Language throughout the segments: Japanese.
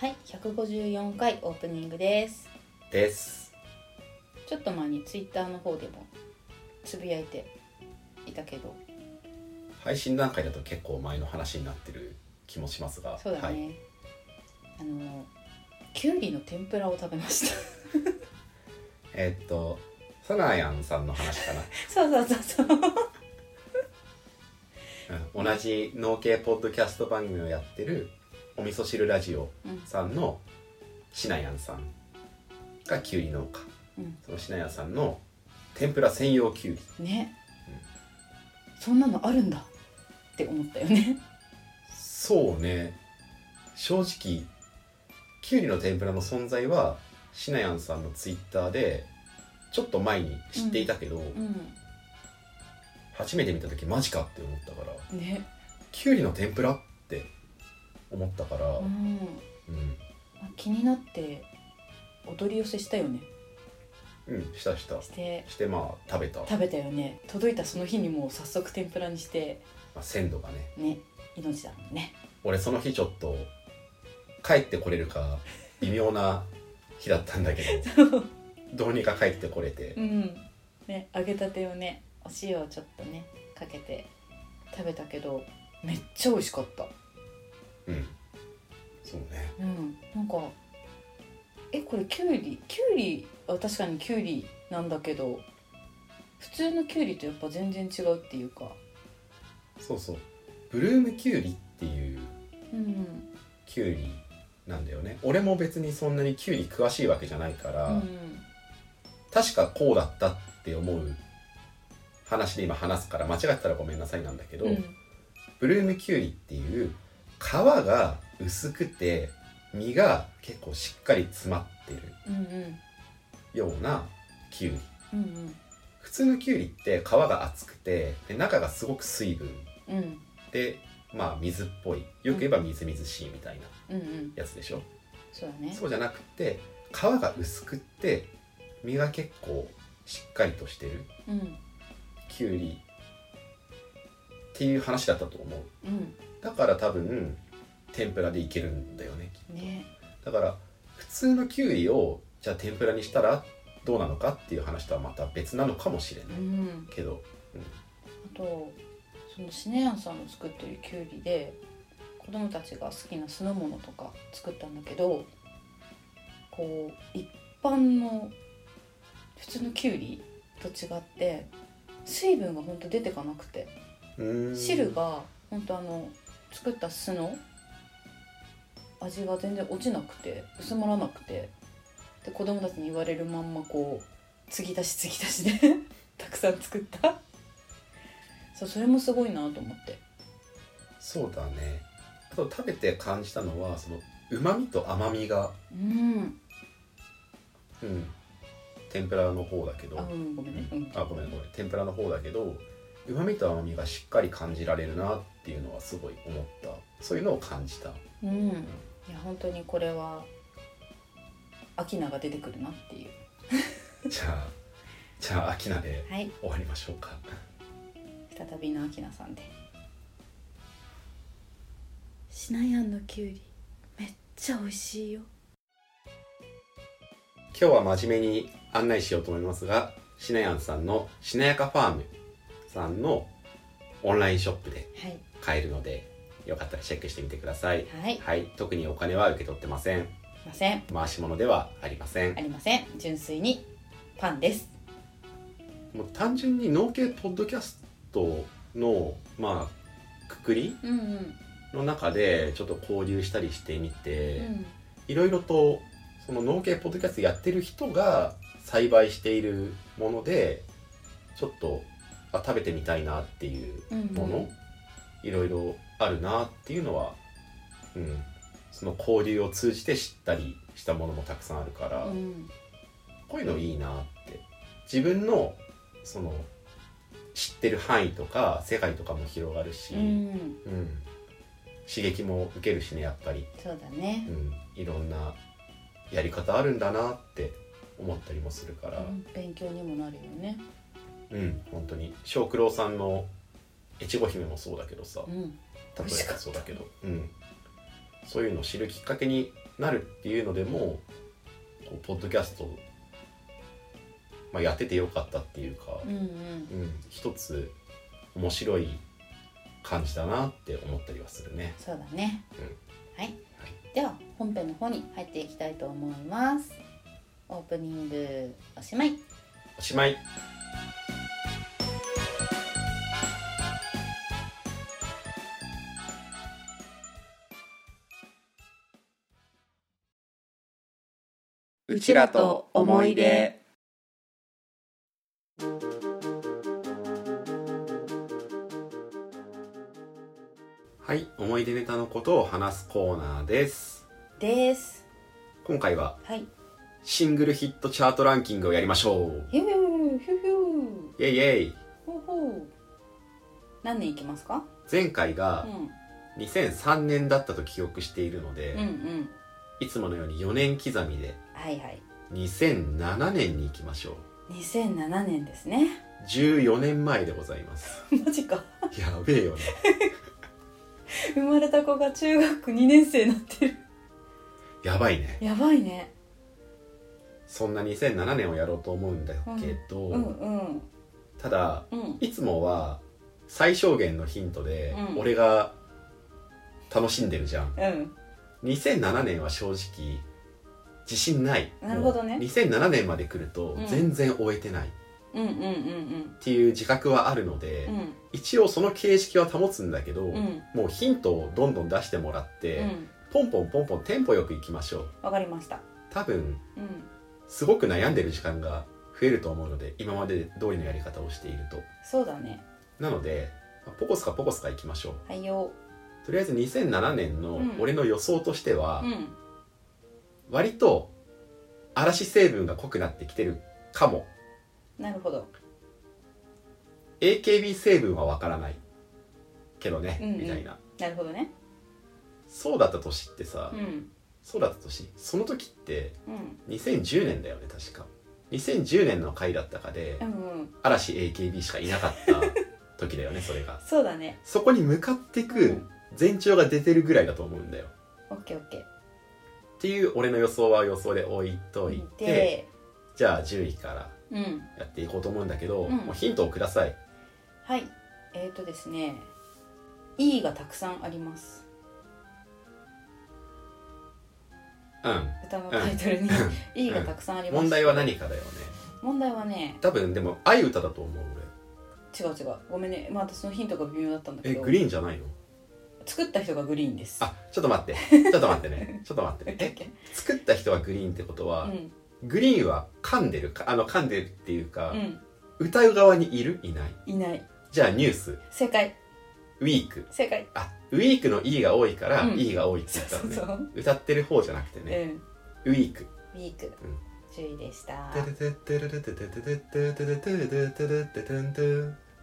はい154回オープニングです。です。ちょっと前にツイッターの方でもつぶやいていたけど。配信段階だと結構前の話になってる気もしますが。そうだね、はい、あのきゅうりの天ぷらを食べました。えーっとサナヤンさんの話かな。そうそうそうそう。うん同じ農系ポッドキャスト番組をやってるお味噌汁ラジオうん。さんのシナヤンさんがきゅうり農家。うん。そのシナヤンさんの天ぷら専用きゅうりね、そんなのあるんだって思ったよね。そうね。正直きゅうりの天ぷらの存在はシナヤンさんのツイッターでちょっと前に知っていたけど、うん。初めて見た時マジかって思ったから。ね。きゅうりの天ぷらって思ったから、うん。うん。気になってお取り寄せしたよね。うんしたした。して。してまあ食べた、ま食べたよね。届いたその日にもう早速天ぷらにして。あ、鮮度がね。ね命だもんね。俺その日ちょっと帰ってこれるか微妙な日だったんだけど どうにか帰ってこれて。うん。ね揚げたてをねお塩をちょっとねかけて食べたけどめっちゃ美味しかったうん。そうね。うん。なんかえこれきゅうりきゅうりは確かにきゅうりなんだけど普通のきゅうりとやっぱ全然違うっていうか。そうそう。ブルームキュウリっていううんキュウリなんだよね。俺も別にそんなにキュウリ詳しいわけじゃないから、うん確かこうだったって思う話で今話すから間違ってたらごめんなさいなんだけど、うん。ブルームキュウリっていう皮が薄くて実が結構しっかり詰まってるうんうんようなキュウリ。うんうん。普通のキュウリって皮が厚くてで中がすごく水分。うん。でまあ水っぽい。よく言えばみずみずしいみたいなうんうん。やつでしょ、そうだね。そうじゃなくて皮が薄くって実が結構しっかりとしてるうん。キュウリっていう話だったと思う。うんだから多分天ぷらでいけるんだよねね。だから普通のキュウリをじゃあ天ぷらにしたらどうなのかっていう話とはまた別なのかもしれうないん。けど、あとそのシネヤンさんの作ってるきゅうりで子供たちが好きな酢の物とか作ったんだけどこう一般の普通のきゅうりと違って水分がほんと出てかなくて。汁がほんとあの作った酢の？味が全然落ちなくて薄まらなくて。で子供たちに言われるまんまこう継ぎ足し継ぎ足しで たくさん作った。そうそれもすごいなと思って。そうだね。あと食べて感じたのはそのうまみと甘みが、うん。うん、天ぷらの方だけど。あうんごめんね。うん。あごめんごめん。天ぷらの方だけどうまみと甘みがしっかり感じられるなっていうのはすごい思った。そういうのを感じた。うん。いや本当にこれはアキナが出てくるなっていう。じゃあじゃあ秋菜ではい。終わりましょうか。再びのアキナさんで。シナヤンのきゅうりめっちゃ美味しいよ。今日は真面目に案内しようと思いますがシナヤンさんのしなやかファームさんのオンラインショップではい買えるのでよかったらチェックしてみてください。はい。はい。特にお金は受け取ってません。ません。回し物ではありません。ありません。純粋にパンです。もう単純に農系ポッドキャストのまあくくりの中でちょっと交流したりしてみて、うん。いろいろとその農系ポッドキャストやってる人が栽培しているものでちょっとあ食べてみたいなっていううんもの、いろいろあるなっていうのは、うん、その交流を通じて知ったりしたものもたくさんあるから、うん。こういうのいいなって。自分のその知ってる範囲とか世界とかも広がるし、うん。うん。刺激も受けるしねやっぱり、そうだね。うん、いろんなやり方あるんだなって思ったりもするから、うん。勉強にもなるよね。うん、本当に。小九郎さんの越後姫もそうだけどさうん。例えばそうだけど、うん、そういうのを知るきっかけになるっていうのでもこうポッドキャスト、まあ、やっててよかったっていうか、うんうん。うん、一つ面白い感じだなって思ったりはするね。そうだね、はい、はい。では本編の方に入っていきたいと思います。オープニングおしまい。おしまいうちらと思い出。はい思い出ネタのことを話すコーナーです。です今回ははい。シングルヒットチャートランキングをやりましょう。ヒューヒューヒューイェイイェイ。ほうほう。何年いきますか？前回がう2003年だったと記憶しているので、んうんうんいつものように4年刻みではいはい。2007年に行きましょう。2007年ですね。14年前でございます。マジか。やべえよね。生まれた子が中学2年生になってる。やばいね。やばいね。そんな2007年をやろうと思うんだけど、うんうん。ただうん。いつもは最小限のヒントでうん。俺が楽しんでるじゃん、うん2007年は正直自信ない。なるほどね。もう2007年まで来るとうん。全然終えてない。っていう自覚はあるので、うん。一応その形式は保つんだけど、うん。もうヒントをどんどん出してもらって、うん。ポンポンポンポンテンポよくいきましょう。わかりました。多分うん。すごく悩んでる時間が増えると思うので今まで通りのやり方をしていると。そうだね。なのでまあポコスカポコスカいきましょう。はいよとりあえず2007年のうん。俺の予想としては、うん。割と嵐成分が濃くなってきてるかも。なるほど。AKB 成分はわからない。けどね、うんうん。みたいな。なるほどね。そうだった年ってさ、うん。そうだった年その時ってうん。2010年だよね確か。2010年の回だったかで、うんうん。嵐 AKB しかいなかった時だよねそれが。そうだね。そこに向かってくうん前兆が出てるぐらいだと思うんだよ。オッケーオッケー。っていう俺の予想は予想で置いといてでじゃあ10位からうん。やっていこうと思うんだけど、うん。もうヒントをください。はい。えーとですね。E がたくさんあります。うん。歌のタイトルに。E がたくさんあります。問題は何かだよね。問題はね多分でも愛歌だと思う違う違う。ごめんね。まあ私のヒントが微妙だったんだけど。俺えグリーンじゃないの？作った人がグリーンです。あちょっと待って。ちょっと待ってね。ちょっと待ってオッケーオッケえ作った人はグリーンってことは、ーグリーンは噛んでるかあの噛んでるっていうか、うん。歌う側にいる？いない。うんいない。じゃあニュース。正解。ウィーク。正解。あウィークの E が多いから、うん。E が多いってそう言ったのね。そうそう。歌ってる方じゃなくてね、うん。ウィーク。ウィーク。10位でした。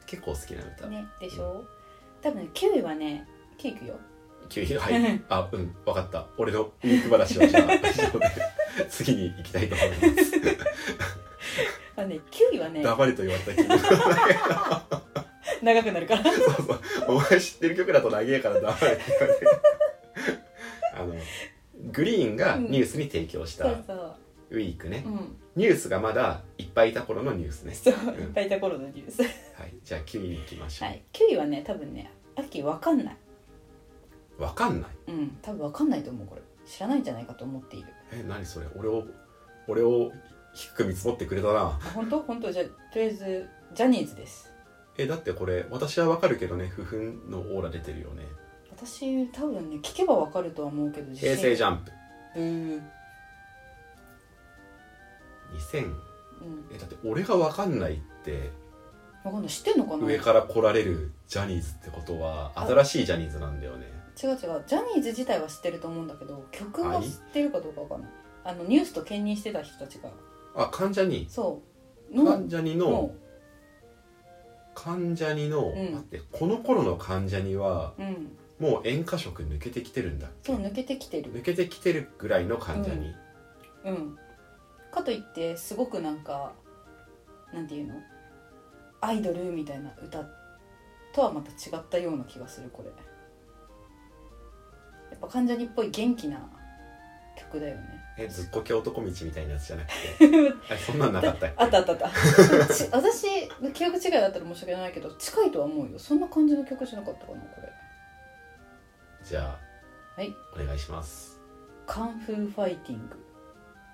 結構好きな歌、ねでしょ多分ね9位はね9位いくよ急にはい。あうん。分かった。俺のウィーク話はじゃあ 次に行きたいと思います。あのね9位はね黙れと言われた気分。長くなるから。そうそう。お前知ってる曲だと長えから黙れって言われて。あのグリーンがニュースに提供したそうそう。ウィークね、うん。ニュースがまだいっぱいいた頃のニュースね。そう。いっぱいいた頃のニュース。はい。じゃあ9位に行きましょう、はい。9位はね多分ね秋わかんないわかんない。うん。多分わかんないと思うこれ。知らないんじゃないかと思っている。え何それ？俺を俺を低く見積もってくれたな。あ本当？本当？じゃあとりあえずジャニーズです。えだってこれ私はわかるけどね。不憤のオーラ出てるよね。私多分ね聞けばわかるとは思うけど平成ジゃャンプ。うん。2000うん。えだって俺がわかんないって。わかんない。知ってんのかな？上から来られるジャニーズってことは新しいジャニーズなんだよね違う違う。ジャニーズ自体は知ってると思うんだけど曲が知ってるかどうかわかんない。あのニュースと兼任してた人たちが。あ関ジャニ？そう。の関ジャニの？の。関ジャニの、ん。待ってこの頃の関ジャニはうん。もう演歌色抜けてきてるんだそう抜けてきてる。抜けてきてるぐらいの関ジャニ、うん。かといってすごくなんかなんていうの？アイドルみたいな歌とはまた違ったような気がするこれやっぱ関ジャニっぽい元気な曲だよね。えずっこけ男道みたいなやつじゃなくて？あそんなんなかったあったあったあった。ち私の記憶違いだったら申し訳ないけど近いとは思うよ。そんな感じの曲じゃなかったかなこれ。じゃあはい。お願いします。カンフーファイティング。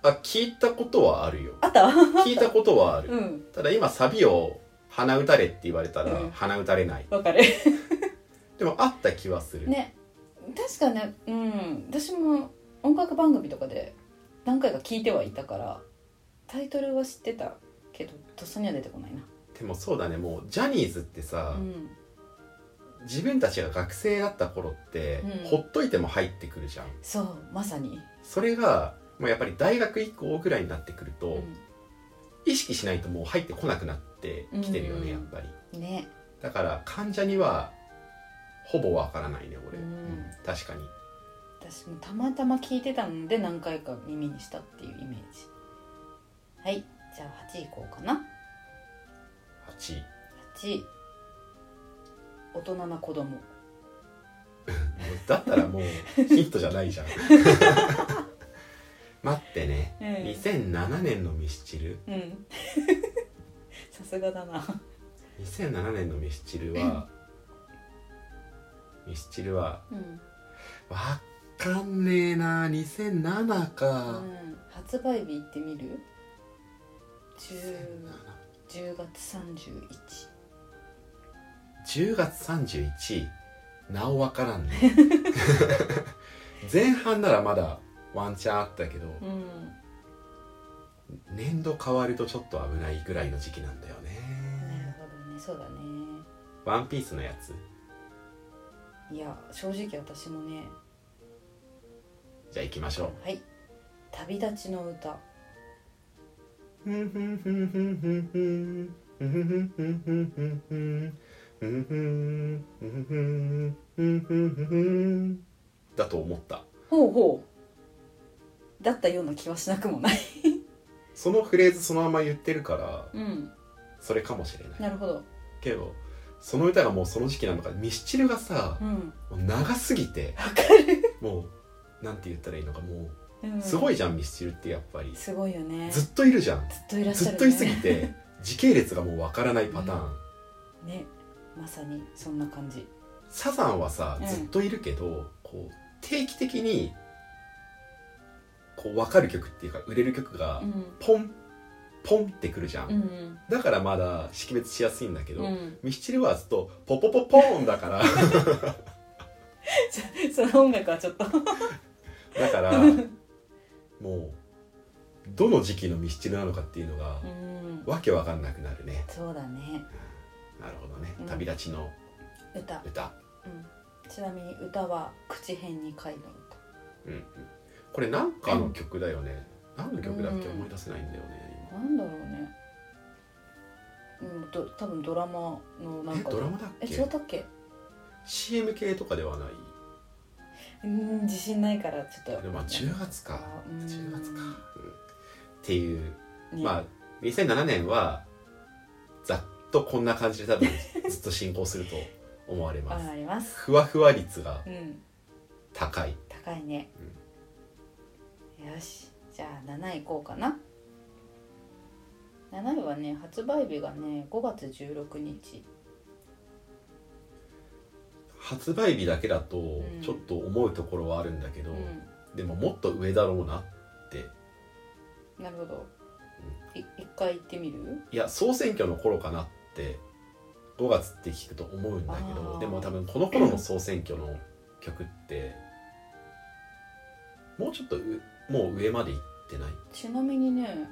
あ聞いたことはあるよ。あった？聞いたことはある。うん。ただ今サビを鼻打たれって言われたらうん。鼻打たれない。わかる。でもあった気はする、ね確かねうん。私も音楽番組とかで何回か聞いてはいたからタイトルは知ってたけどとっさには出てこないな。でもそうだねもうジャニーズってさ、うん。自分たちが学生だった頃って、うん。ほっといても入ってくるじゃん。そうまさに、それがもうやっぱり大学以降ぐらいになってくると、う意識しないともう入ってこなくなってきてるよね、うん。やっぱり。ん、ね。だから患者にはほぼわからないね俺、うん。うん確かに。私もたまたま聞いてたので何回か耳にしたっていうイメージ。はいじゃあ8位いこうかな。8位。8位。大人な子供。だったらもうヒントじゃないじゃん。待ってね、うん。2007年のミスチル？うん。さすがだな。2007年のミスチルはミスチルは。うん、わかんねえな。2007うか、ん、発売日いってみる？10, 10月31 10月31なおわからんね。前半ならまだワンチャンあったけど、うん。年度変わるとちょっと危ないぐらいの時期なんだよなるねほどね。そうだね。ワンピースのやついや正直私もね。じゃあ行きましょう。はい。旅立ちの歌。だと思ったほうほうだったような気はしなくもないそのフレーズそのまま言ってるからうんそれかもしれないなるほどけどその歌がもうその時期なのかミスチルがさうん。もう長すぎてもうなんて言ったらいいのかもうすごいじゃんミスチルってやっぱり。すごいよね。ずっといるじゃん。ずっといらっしゃる、ね、ずっといすぎて 時系列がもうわからないパターン、ね。まさにそんな感じ。サザンはさうん。ずっといるけど、こう定期的にこう分かる曲っていうか売れる曲がうん。ポンポンってくるじゃん、うんだからまだ識別しやすいんだけど、うん。ミスチルはずっとポポポポーンだから。その音楽はちょっと。だからもうどの時期のミスチルなのかっていうのがうん。わけわかんなくなるね。そうだね。なるほどね。うん。旅立ちの歌、歌、うん、ちなみに歌は口辺に書いたうんうん、これなんかの曲だよね、何の曲だっけ？うん。思い出せないんだよね。歌なんだろうね。うんと多分ドラマのなんか。えドラマだっえけ違ったっけ？CM 系とかではない。うん自信ないからちょっと。でもまあ10月か。うん。10月か、うん。っていう。ね。まあ2007年はざっとこんな感じで多分ずっと進行すると思われます。あります。ふわふわ率がうん。高い。高いね、よし。じゃあ7位いこうかな7位はね発売日がね5月16日。発売日だけだとん。ちょっと思うところはあるんだけど、うでももっと上だろうなって。んなるほど。い一回行ってみる？いや総選挙の頃かなって5月って聞くと思うんだけどでも多分この頃の総選挙の曲ってもうちょっとうもう上まで行ってない？ちなみにね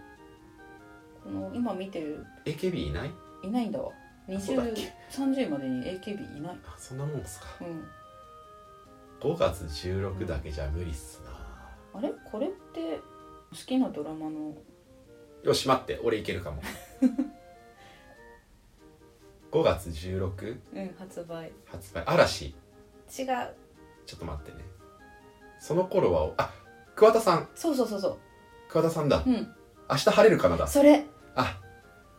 この今見てる。AKB いない？いないんだわ。そうだっけ？2030位までに AKB いない。あそんなもんですか。うん。5月16だけじゃ無理っすな。あれ？これって好きなドラマの？よし待って。俺いけるかも。5月16うん発売。発売。嵐。違う。ちょっと待ってね。その頃はあ桑田さん。そうそうそうそ桑田さんだ。ううん。明日晴れるかなだ。それあ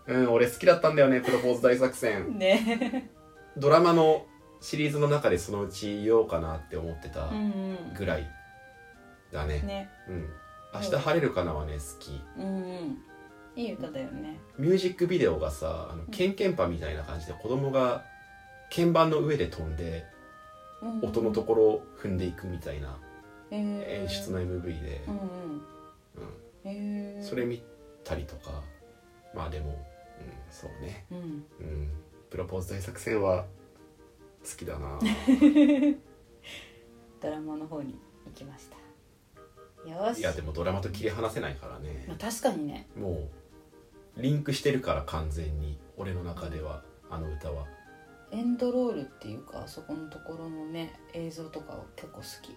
うん俺好きだったんだよねプロポーズ大作戦。ね。ドラマのシリーズの中でそのうち言おうかなって思ってたうんぐらいだね。うん。ねう。ん明日晴れるかなはね好き。うんうん。いい歌だよね。ミュージックビデオがさあのケンケンパみたいな感じで子供が鍵盤の上で飛んでうん音のところを踏んでいくみたいなえー。演出の MV で。う、んうん。うん。へえそれ見たりとかまあでも、うん、そうね、うん。うん、プロポーズ大作戦は好きだな。ドラマの方に行きました。よし。いやでもドラマと切り離せないからね。まあ、確かにね。もうリンクしてるから完全に俺の中ではあの歌は。エンドロールっていうかそこのところのね映像とかは結構好き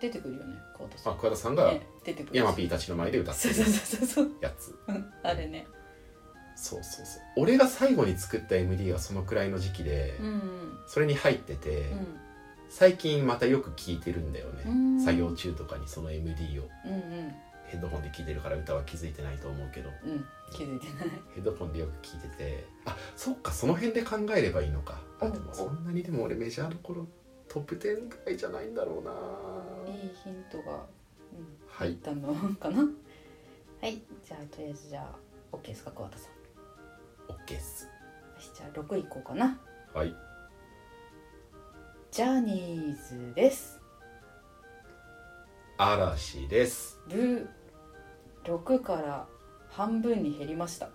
出てくるよね桑田さあん桑田さんがね出てくるヤマピーたちの前で歌ってる。やつうんあれね。そうそうそう。俺が最後に作った MD がそのくらいの時期で、うんうん。それに入ってて、うん。最近またよく聴いてるんだよね。うん。作業中とかにその MD を。うんうん。ヘッドホンで聴いてるから歌は気づいてないと思うけど。うん。気づいてない。ヘッドホンでよく聴いてて。あそっかその辺で考えればいいのか。あおでもそんなにでも俺メジャーの頃トップ10ぐらいじゃないんだろうな。いいヒントが、うん、はい入ったのかな？はい。じゃあとりあえずじゃあ OK ですか桑田さん。OK っす。よしじゃあ6いこうかな。はい。ジャニーズです。嵐です。ブ6から半分に減りました。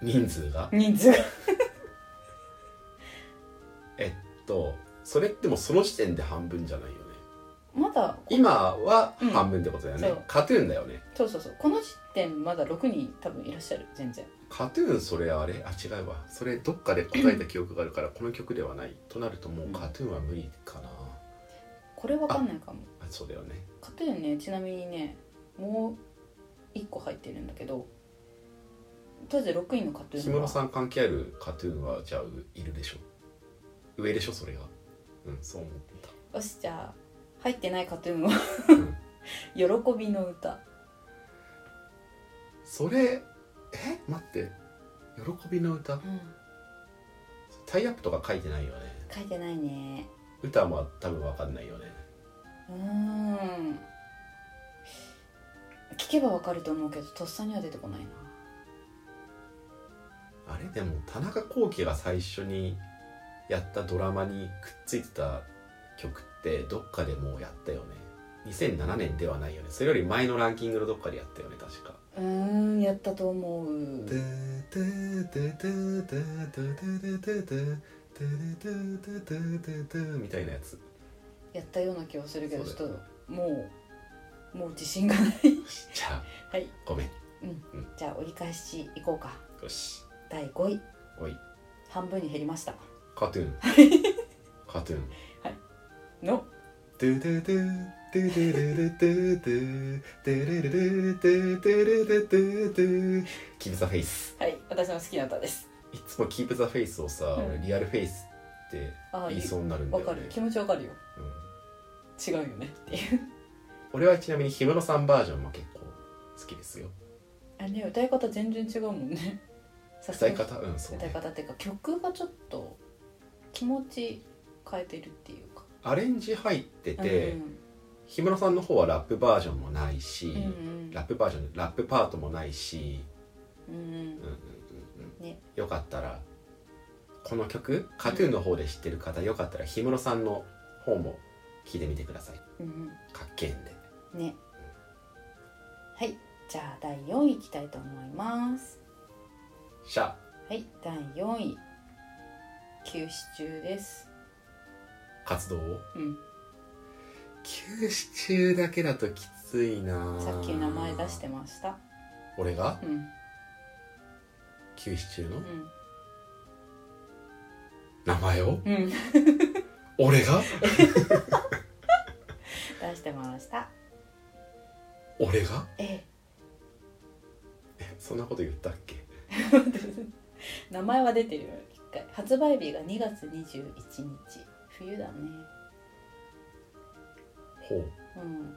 人数が？人数が。えっとそれってもうその時点で半分じゃないよね。まだ今は半分ってことだよね、うんそう。カトゥーンだよね。そうそうそう。この時点まだ6人多分いらっしゃる全然。カトゥーンそれあれ？あ違うわ。それどっかで答えた記憶があるからこの曲ではない。となるともうカトゥーンは無理かな、これわかんないかも。あそうだよね。カトゥーンねちなみにねもう1個入ってるんだけどとりあえず6位のカトゥーンは。氷室さん関係あるカトゥーンはじゃあういるでしょ上でしょそれがうんそう思ってよしじゃあ入ってないカトゥーンは 喜びの歌。それえ待って。喜びの歌？うん。タイアップとか書いてないよね。書いてないね。歌も多分わかんないよね。うーん。聞けばわかると思うけどとっさには出てこないな。あれでも田中聖が最初にやったドラマにくっついてた曲ってどっかでもうやったよね。2007年ではないよね。それより前のランキングのどっかでやったよね確か。うーんやったと思う。みたいなやつやったような気はするけどちょっともうもう自信がないじゃあはいごめんじゃあ折り返しいこうかよし第5位おい半分に減りましたカトゥーンカトゥーンのドゥドゥドゥドゥドゥドゥドゥドゥドゥルルルルドゥドゥルルドゥドゥ Keep the face はい私の好きな歌ですいつも Keep the face をさ、うん俺リアルフェイスって言いそうになるんだわよねかる気持ちわかるようん違うよねっていう俺はちなみに氷室さんバージョンも結構好きですよあね歌い方全然違うもんねさすがに歌い方うんそう歌いね方っていうか曲がちょっと気持ち変えてるっていうか。アレンジ入ってて、うん氷室さんの方はラップバージョンもないし、うんうん。ラップバージョンラップパートもないし、うんうん。うんね。よかったらこの曲 KAT−TUN の方で知ってる方、よかったら氷室さんの方も聴いてみてください。うんかっけえんで。うん。ねはい。じゃあ第4位いきたいと思います。シャ。はい。第4位休止中です。活動を？うん。休止中だけだときついなさっき名前出してました。俺が？うん。休止中の？うん。名前を？うん。俺が？出してました。俺が？ええ。そんなこと言ったっけ？え 名前は出てる。よ一回。発売日が2月21日。冬だね。ほう。うん。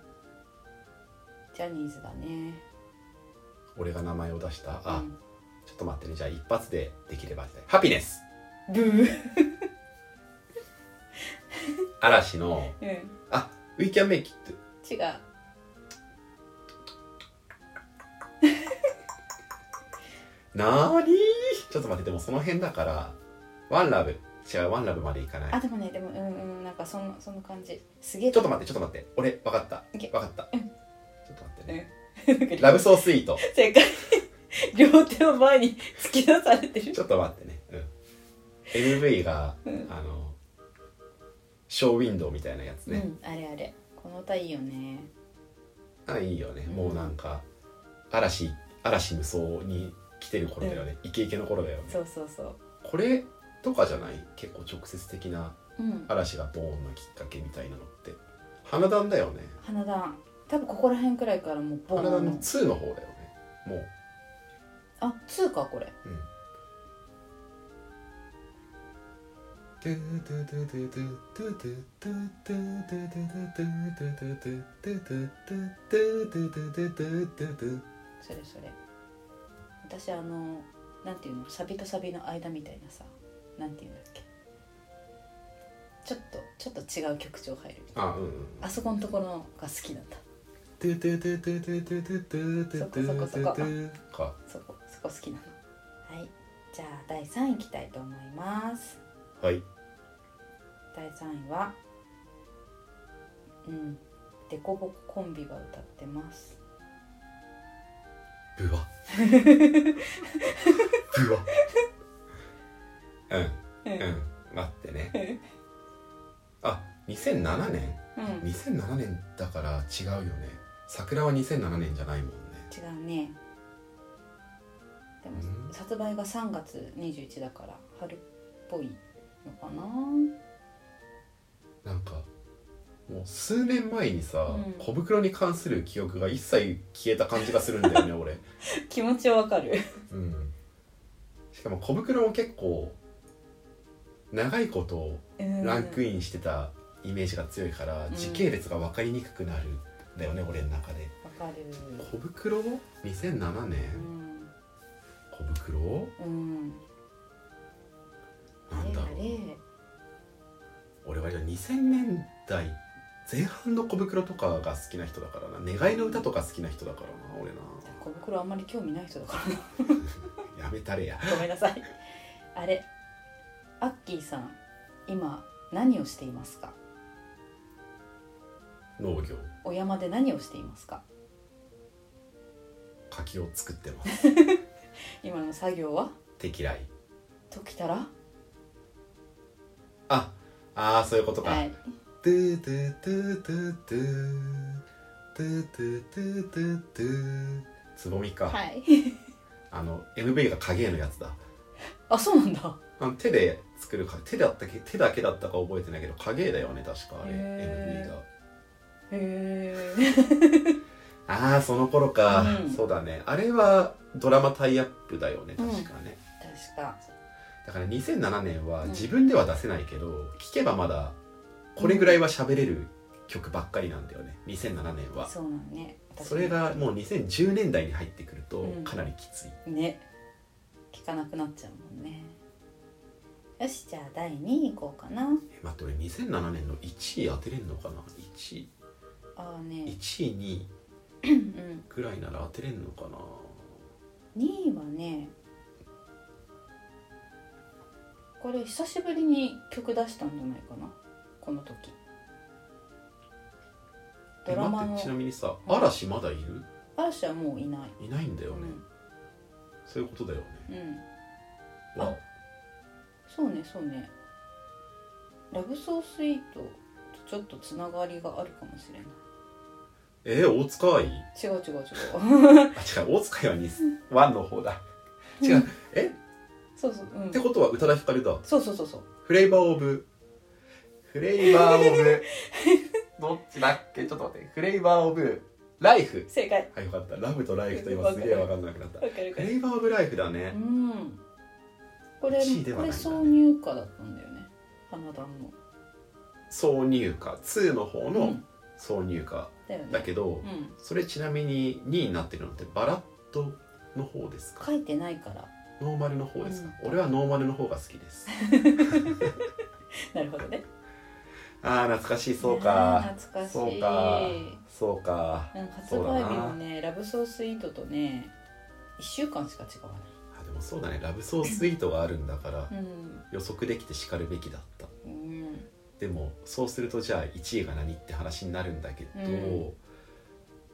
ジャニーズだね。俺が名前を出した？あ、うん。ちょっと待ってね。じゃあ一発でできればハピネス。ブー。嵐の。うん。あウィキャンメイキって。違う。なーにー？ちょっと待ってでもその辺だからワンラブ違うワンラブまでいかない。あでもねでもうんうんなんかそんなそんな感じ。すげえ。ちょっと待ってちょっと待って。俺分かった。分かった、うん。ちょっと待ってね、ラブソースイート。正解。両手を前に突き出されてる。ちょっと待ってね、うん、MV が、うん。あのショーウィンドウみたいなやつね、うんあれあれ。この歌いいよね。あいいよね、うん。もうなんか嵐嵐無双に来てる頃だよね、イケイケの頃だよね。そうそうそう。これとかじゃない？結構直接的なうん。嵐がボーンのきっかけみたいなのって。花壇だよね。花壇。多分ここら辺くらいからもうボ花壇のーン2の方だよね。もう。あ2かこれ。うん。トゥトゥトゥトゥトゥトゥトゥトゥトゥトゥトゥトゥトゥトゥトゥトゥトゥゥそれそれ私あのなんていうのサビとサビの間みたいなさなんていうんだっけ？ちょっとちょっと違う曲調入る。あうんうんあそこのところが好きだ。トゥトゥトゥトゥトゥトゥトゥトゥトゥトゥトゥトゥトゥかそこそこ好きなのはいじゃあ第3位いきたいと思いますはい第3位はうんデコボココンビが歌ってますブワブワうん。うん。待ってね。あ2007年？うん、違2007年だから違うよね。桜は2007年じゃないもんね。うね。でも、うん？発売が3月21だから春っぽいのかな？なんかもう数年前にさ、うん。小袋に関する記憶が一切消えた感じがするんだよね俺、気持ちはわかる。うん、しかも小袋も結構長いことランクインしてたイメージが強いから、ん。時系列が分かりにくくなるんだよね俺の中で。わかる。小袋？2007年、うん。小袋？うん。なんだろう。俺は2000年代前半の小袋とかが好きな人だからな。願いの歌とか好きな人だからな俺な。小袋あんまり興味ない人だからな。やめたれや。ごめんなさい。あれアッキーさん今何をしていますか？農業。お山で何をしていますか？柿を作ってます。今の作業は？手嫌いときたら？ああーそういうことか、はい。トゥトゥトゥトゥトゥトゥトゥトゥトゥトゥつぼみか、はい。あの MV が影絵のやつだ。あそうなんだ。あの手で作るか手だったっけ手だけだったか覚えてないけど影絵だよね確かあれへ MV が。へえ ああその頃か、うん。そうだね。あれはドラマタイアップだよね確かね、確か。だから2007年はうん。自分では出せないけど、聞けばまだこれぐらいは喋れる曲ばっかりなんだよね。2007年は。そうなんね。私それがもう2010年代に入ってくるとうん。かなりきつい、ね。聞かなくなっちゃうもんねよしじゃあ第2位いこうかな。え待って俺2007年の1位当てれんのかな？1位。ああね。1位2位うん。ぐらいなら当てれんのかな？2位はねこれ久しぶりに曲出したんじゃないかな？この時。ドラマの。ちなみにさうん。嵐まだいる？嵐はもういない。いないんだよね、うん。そういうことだよね。うん。わそうねそうね。ラブソースイートとちょっとつながりがあるかもしれない。えー、大塚愛？違う違う違う。あ違う大塚愛はにワンの方だ。違うえ？そうそううん。ってことは宇多田ヒカルだ。そうそうそうそう。フレーバーオブ？フレーバーオブ？どっちだっけ？ちょっと待って。フレーバーオブ？ライフ。正解。はいよかった。ラブとライフと今すげえ分かんなくなった。フレーバーオブライフだうねんこれ1位ではこれ挿入歌だったんだよね。花壇の。挿入歌。2の方のうん。挿入歌だよねだけど、うん。それちなみに2位になってるのってバラッドの方ですか？書いてないから。ノーマルの方ですか、うん。俺はノーマルの方が好きです。なるほどね。あー懐かしい。そうか、懐かしい。そうか。そうか。うん発売日もねラブソースイートとね1週間しか違わあでもそうだね。ラブソースイートがあるんだからうん。予測できてしかるべきだった。うん。でもそうするとじゃあ1位が何って話になるんだけど、うん。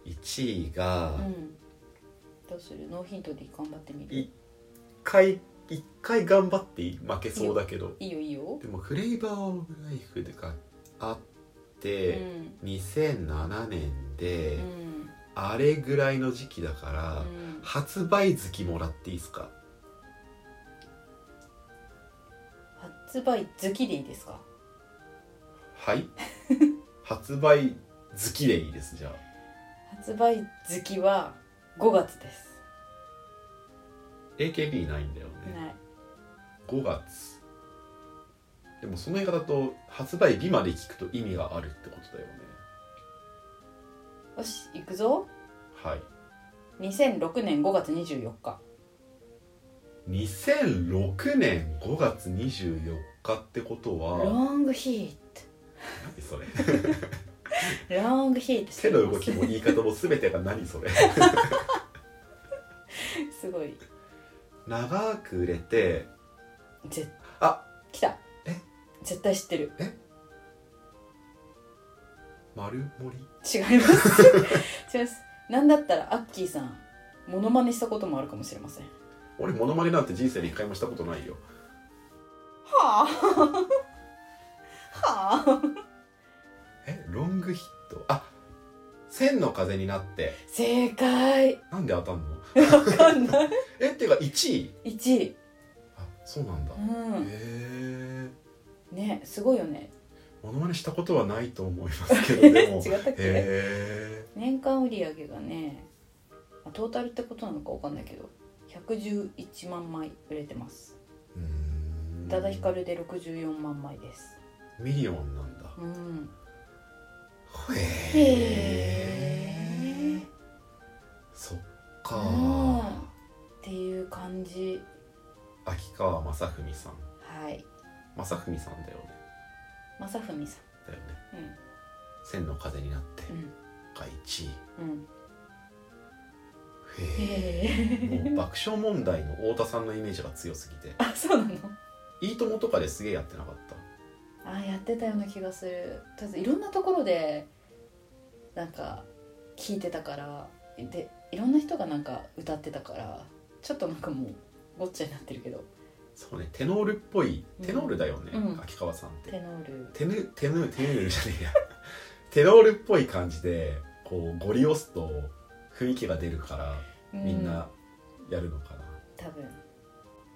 1位がうん。どうする？ノーヒントで頑張ってみる？一回一回頑張って負けそうだけど。いいよいいよ。でもフレーバーオブライフがあっうて、ん2007年で、うん。あれぐらいの時期だから、うん。発売月もらっていいですか？発売月でいいですか？はい？発売月でいいですじゃあ。発売月は5月です。AKB ないんだよね。ない。5月。でもその言い方だと発売日まで聞くと意味があるってことだよね。よし行くぞ。はい。2006年5月24日2006年5月24日ってことロはングヒ何それ。ートロングヒート手の動きも言い方も全てが何それ。すごい。長く売れて。ぜあ来た。え？絶対知ってる。丸森？違います。違います。なんだったらアッキーさんモノマネしたこともあるかもしれません俺モノマネなんて人生で一回もしたことないよ。はあ。はあ。えロングヒット？あ千の風になって。正解。なんで当たんの？わかんない。えっていうか1位？1位。あそうなんだ、へうん。え。ねすごいよね。モノマネしたことはないと思いますけど でも。違ったっけ？へ年間売り上げがねまあトータルってことなのかわかんないけど111万枚売れてます。宇多田ヒカルで64万枚です。ミリオンなんだ。うん。へへえ。えそっか。うん。っていう感じ。秋川雅史さん。はい。雅史さんだよね。正文さだよね。ん。千の風になってうん。が1位。うんうんへへえもう爆笑問題の太田さんのイメージが強すぎて。あそうなの「いいとも!」とかですげえやってなかった。あやってたような気がする。とりあえずいろんなところでなんか聞いてたからでいろんな人がなんか歌ってたからちょっとなんかもうごっちゃになってるけど。そうねテノールっぽいうん。テノールだよね、うん。秋川さんって。テノール。テヌテヌテヌールじゃねえや。テノールっぽい感じでこうゴリ押すと雰囲気が出るからみんうなやるのかな、多分。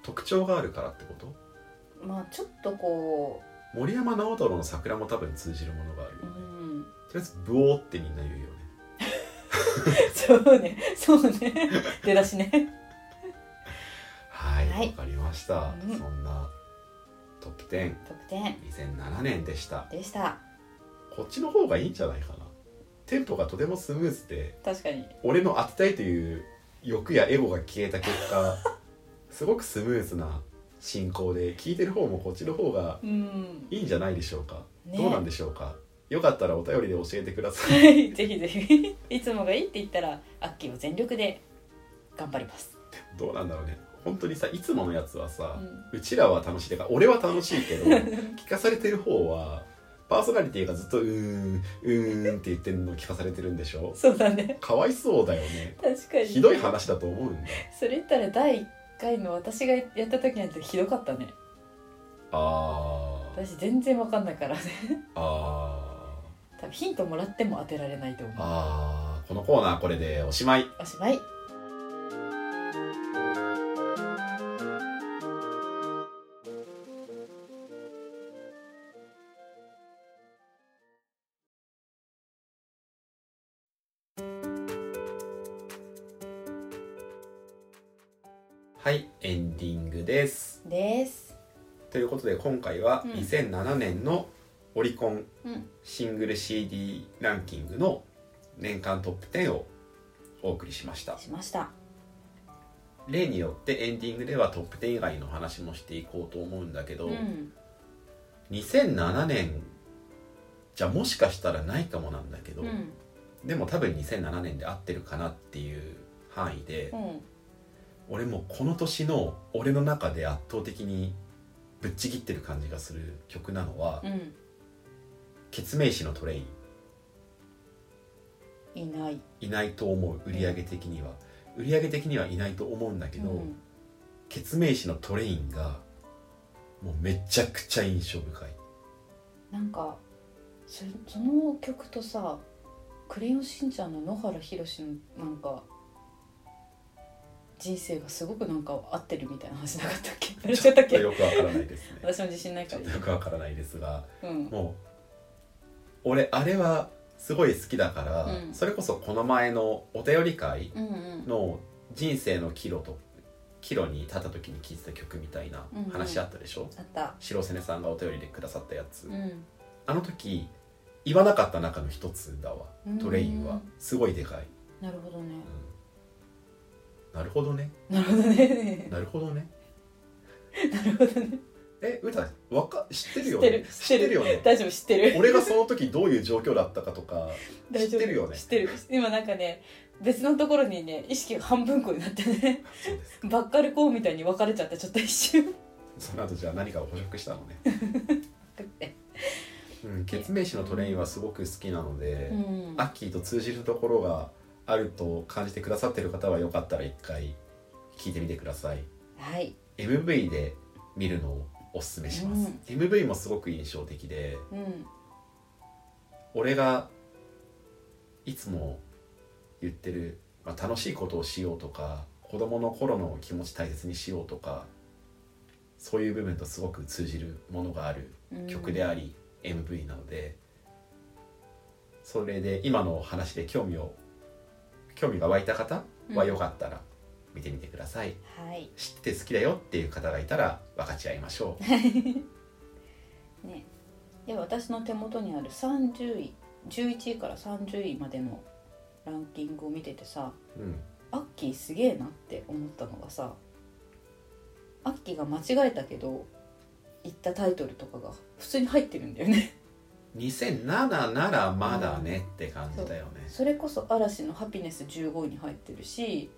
特徴があるからってこと？まあちょっとこ森山直太朗の桜も多分通じるものがあるよう、ね、うん、とりあえずブオーってみんな言うよね。そうね。そうね。出だしね。はいわ、はい。かりました、うん。そんなトップ10得点2007年でした。でした。こっちの方がいいんじゃないかなテンポがとてもスムーズで確かに。俺の当てたいという欲やエゴが消えた結果 すごくスムーズな進行で聞いてる方もこっちの方がうん。いいんじゃないでしょうか、ね。どうなんでしょうか。よかったらお便りで教えてください。は いぜひぜひ。いつもがいいって言ったらアッキーは全力で頑張ります、どうなんだろうね。本当にさいつものやつはさう、ん。うちらは楽しい。だから俺は楽しいけど 聞かされてる方はパーソナリティがずっと「うーんうーん」って言ってるのを聞かされてるんでしょ？そうだね。かわいそうだよね。確かにひどい話だと思うんだ。それ言ったら第1回の私がやった時なんてひどかったね。あー。私全然わかんないからね。あ多分ヒントもらっても当てられないと思ーう。あー。このコーナーこれでおしまい。おしまいことで今回はうん。2007年のオリコンうん。シングル CD ランキングの年間トップ10をお送りしました。しました。例によってエンディングではトップ10以外の話もしていこうと思うんだけど、うん。2007年じゃもしかしたらないかもなんだけど、うん。でも多分2007年で合ってるかなっていう範囲で、うん。俺もこの年の俺の中で圧倒的にぶっちぎってる感じがする曲なのはうん「ケツメイシのトレイ。ンいない」いないと思う。売り上げ的には。売り上げ的にはいないと思うんだけど、うん。ケツメイシのトレインがもうめちゃくちゃ印象深い。なんかそその曲とさ「クレヨンしんちゃん」の野原ひろしのなんか人生がすごくなんか合ってるみたいな話なかったっけ？あれちゃったっけ？よくわからないですね。私も自信ないちょっとからよくわからないですがうん。もう俺あれはすごい好きだから、うん。それこそこの前のお便り会うんうん。の人生の岐路と岐路に立った時に聴いてた曲みたいな話あったでしょ、あった。白瀬根さんがお便りでくださったやつ、うん。あの時言わなかった中の一つだわ。うん。トレインは。すごいでかい、なるほどね。うんなるほどね。なるほどね。なるほどね。なるほどね。え歌わか知ってるよ知ってる。ね知ってるよね？大丈夫知ってる。俺がその時どういう状況だったかとか知ってるよね？知ってる。今なんかね別のところにね意識が半分こになってね。ばっか。りこうみたいに分かれちゃってちょっと一瞬。その後じゃあ何かを捕食したのね？うん、ケツメイシのトレインはすごく好きなので、うん。アッキーと通じるところがあると感じてくださってる方はよかったら一回聞いてみてください。はい。MV で見るのをおすすめします、MV もすごく印象的でうん。俺がいつも言ってる、まあ、楽しいことをしようとか子供の頃の気持ち大切にしようとかそういう部分とすごく通じるものがあるうん。曲であり、MV なのでそれで今の話で興味を興味が湧いた方はよかったら見てみてください、はい。知ってて好きだよっていう方がいたら分かち合いましょう。ね。で私の手元にある30位11位から30位までのランキングを見ててさうん。アッキーすげえなって思ったのがさアッキーが間違えたけど言ったタイトルとかが普通に入ってるんだよね2007ならまだねって感じだよね、それこそ嵐の「ハピネス15位に入ってるし。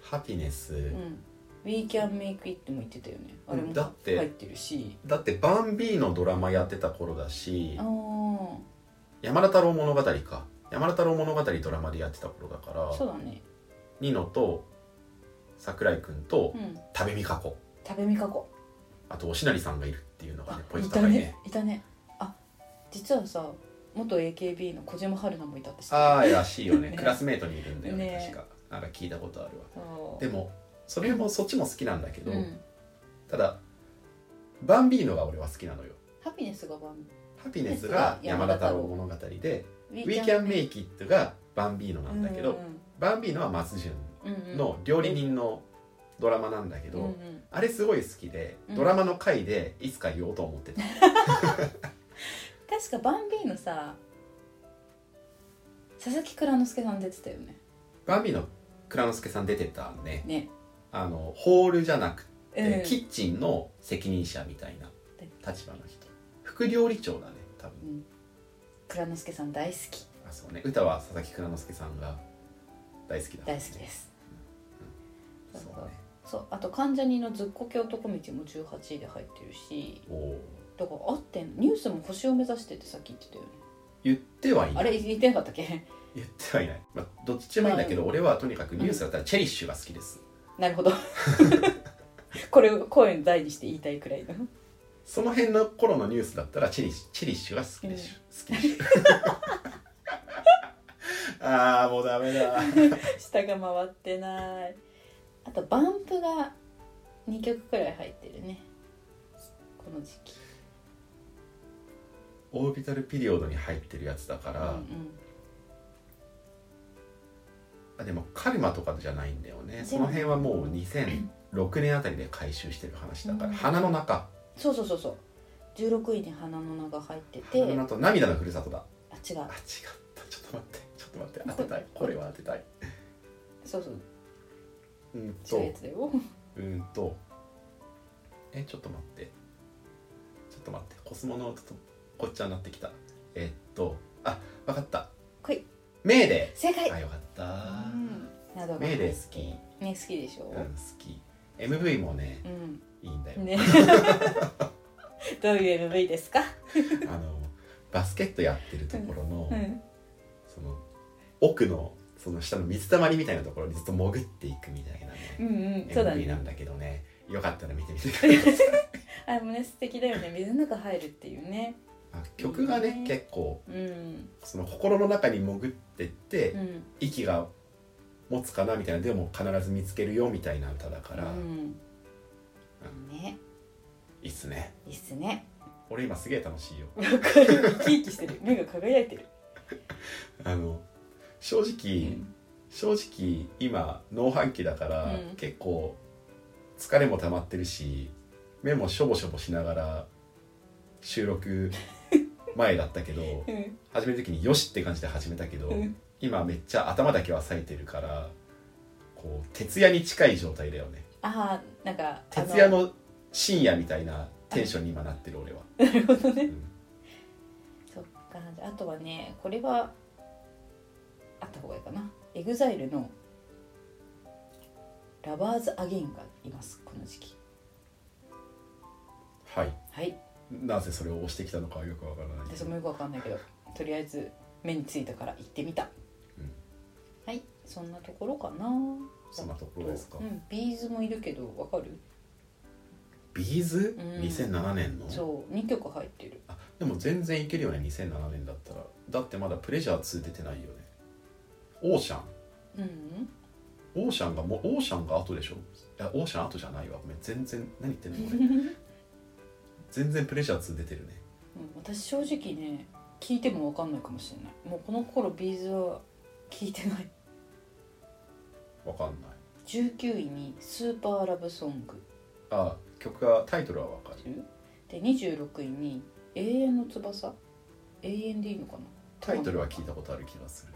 ハピネス、うん「We Can Make It」も言ってたよね。あれも入ってるし。だってバンビーのドラマやってた頃だし。山田太郎物語か。山田太郎物語ドラマでやってた頃だから。そうだね。ニノと桜井君とうん。多部未華子食べみかこ。あとおしなりさんがいるっていうのがあねポインいたねト高いね。いたね。あ実はさ元 AKB の小島春菜もいたって知ってるああらしいよね。ね クラスメートにいるんだよねね。確か。なんか聞いたことあるわ。でもそれもそっちも好きなんだけど、うん。ただバンビーノが俺は好きなのよ。ハピネスがバンハピネスが山田太郎物語で We Can Make It がバンビーノなんだけど、バンビーノは松潤うんうんうん。の料理人のドラマなんだけど、うんうん。あれすごい好きでうん。ドラマの回でいつか言おうと思ってた、確かバンビーノさ佐々木蔵之介さん出てたよね。バンビーノ蔵之介さん出てたね。ね。あのホールじゃなくて、うん。キッチンの責任者みたいな立場の人。副料理長だね多分。うん。蔵之介さん大好き。あそうね。歌は佐々木蔵之介さんが大好きだ大好きです。そうね。そうあと関ジャニの「ずっこけ男道」も18位で入ってるし。おおだから合ってんニュースも星を目指してってさっき言ってたよね。言ってはいない。あれ言ってなかったっけ？言ってはいない、まあ、どっちもいいんだけど、俺はとにかくニュースだったらチェリッシュが好きです、なるほど。これを声の大にして言いたいくらいの。その辺の頃のニュースだったらチェリッシュチェリッシュが好きでしょ、好きでしょ。ああもうダメだ。下が回ってない。あとバンプが2曲くらい入ってるね。この時期オービタルピリオドに入ってるやつだから、うんあでもカルマとかじゃないんだよね。もその辺はもう2006年あたりで回収してる話だから、うん。花の中。そうそうそうそう。16位に花の名が入ってて。花の中と涙のふるさとだ？あ違う。あ違った。ちょっと待って。ちょっと待って。当てたい。これは当てたい。そうそう。うん違うとやつだよ。うんと。えちょっと待って。ちょっと待って。コスモの音とこっちゃになってきた。えっとあわかった。来い。メーデ正解。ーあよかった。うん。などが。メーデー好き。ね好きでしょ？うん好き。MV もねうん。いいんだよ、ね。どういう MV ですか？あのバスケットやってるところの、うん。その奥のその下の水たまりみたいなところにずっと潜っていくみたいなね、うんうんそうだ MV なねんだけどね。よかったら見てみてください。あでもね素敵だよね。水の中入るっていうね。あ曲がねね。結構うん。その心の中に潜ってって、うん。息が持つかなみたいなでも必ず見つけるよみたいな歌だから、うん。ね。いいっすね。いいっすね。俺今すげえ楽しいよ。生き生きしてる。目が輝いてる。あの正直、正直今農繁期だから、うん。結構疲れも溜まってるし目もしょぼしょぼしながら収録前だったけどうん。始める時によしって感じで始めたけど、うん。今めっちゃ頭だけは冴えてるからこう徹夜に近い状態だよね。ああなんか徹夜の深夜みたいなテンションに今なってる俺は、なるほどね。うん。そっかあとはねこれはあった方がいいかな。 EXILE の「 Lovers Again」がいますこの時期。はい。はいなぜそれを押してきたのかはよくわからない。私もよくわかんないけどとりあえず目についたから行ってみた、うん。はい。そんなところかな。そんなところですか、うん、 B'z もいるけどわかる？ B'z、うん。2007年の？そう。2曲入ってる。あでも全然いけるよね2007年だったら。だってまだ Pleasure 2出てないよね。オーシャン。うん。オーシャンがもうオーシャンが後でしょ？いやオーシャン後じゃないわ。ごめん。全然何言ってんの俺 全然プレジャー2出てるね。うん、私正直ね聞いてもわかんないかもしれない。もうこの頃ビーズは聞いてない。わかんない。19位に「スーパーラブソング。あ曲がタイトルはわかる」で26位に「永遠の翼」永遠でいいのかな？タイトルは聞いたことある気がする。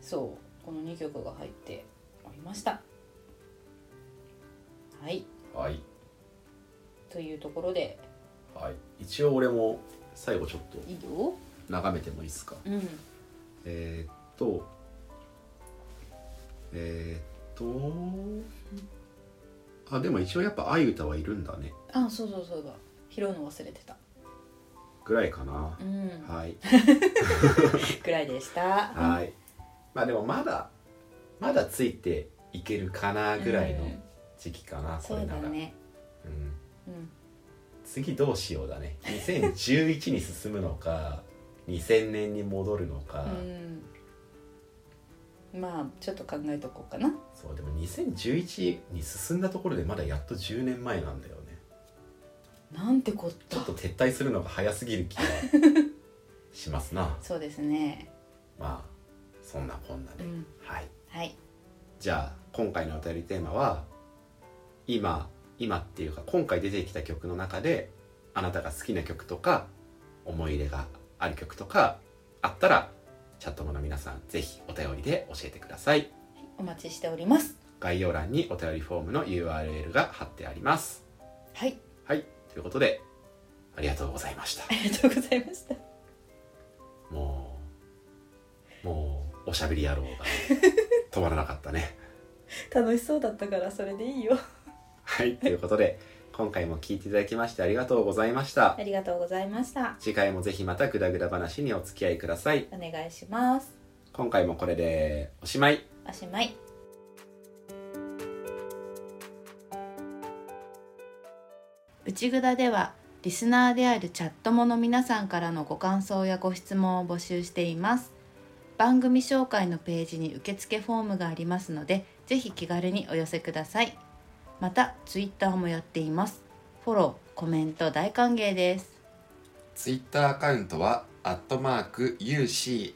そう。この2曲が入っておりました。はい。はい。というところではい。一応俺も最後ちょっといいよ。眺めてもいいですか？うん。えー、っとえー、っとあでも一応やっぱ愛歌はいるんだね。あそうそうそうだ拾うの忘れてた。ぐらいかな。う、ん。はい。ぐらいでした。はい。まあでもまだまだついていけるかなぐらいのうん。時期かな、こそうれなら、だね。うん、うん次どうしようだね。2011に進むのか2000年に戻るのか、うん。まあちょっと考えとこうかな。そうでも2011に進んだところでまだやっと10年前なんだよね。なんてこった。ちょっと撤退するのが早すぎる気が しますな。そうですね。まあそんなこんなで、うん。はい。はい。じゃあ今回のお便りテーマは今今っていうか今回出てきた曲の中であなたが好きな曲とか思い入れがある曲とかあったらチャットモの皆さんぜひお便りで教えてください。お待ちしております。概要欄にお便りフォームの URL が貼ってあります。はい。はいということでありがとうございました。ありがとうございました。ももうおしゃべり野郎が止まらなかったね。楽しそうだったからそれでいいよはいということで今回も聞いていただきましてありがとうございました。ありがとうございました。次回もぜひまたグダグダ話にお付き合いください。お願いします。今回もこれでおしまい。おしまい。内ぐだではリスナーであるチャットモの皆さんからのご感想やご質問を募集しています。番組紹介のページに受付フォームがありますのでぜひ気軽にお寄せくださいまたツイッターもやっています。フォローコメント大歓迎です。ツイッターアカウントはアットマーク UCHIGUDA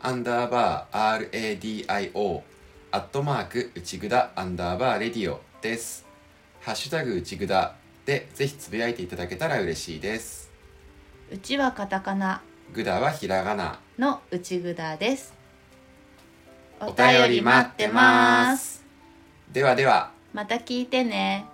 アンダーバー RADIO アットマーク内ぐだアンダーバーレディオです。ハッシュタグ内ぐだでぜひつぶやいていただけたら嬉しいです。うちはカタカナ。ぐだはひらがな。の内ぐだです。お便り待ってますではでは。また聞いてね。